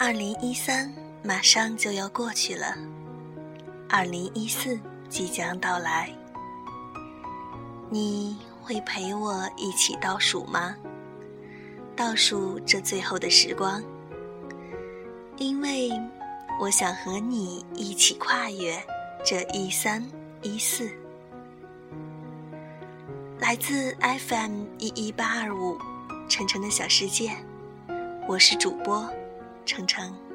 二零一三马上就要过去了，二零一四即将到来，你会陪我一起倒数吗？倒数这最后的时光，因为我想和你一起跨越这一三一四。来自 FM 一一八二五，晨晨的小世界，我是主播。程程。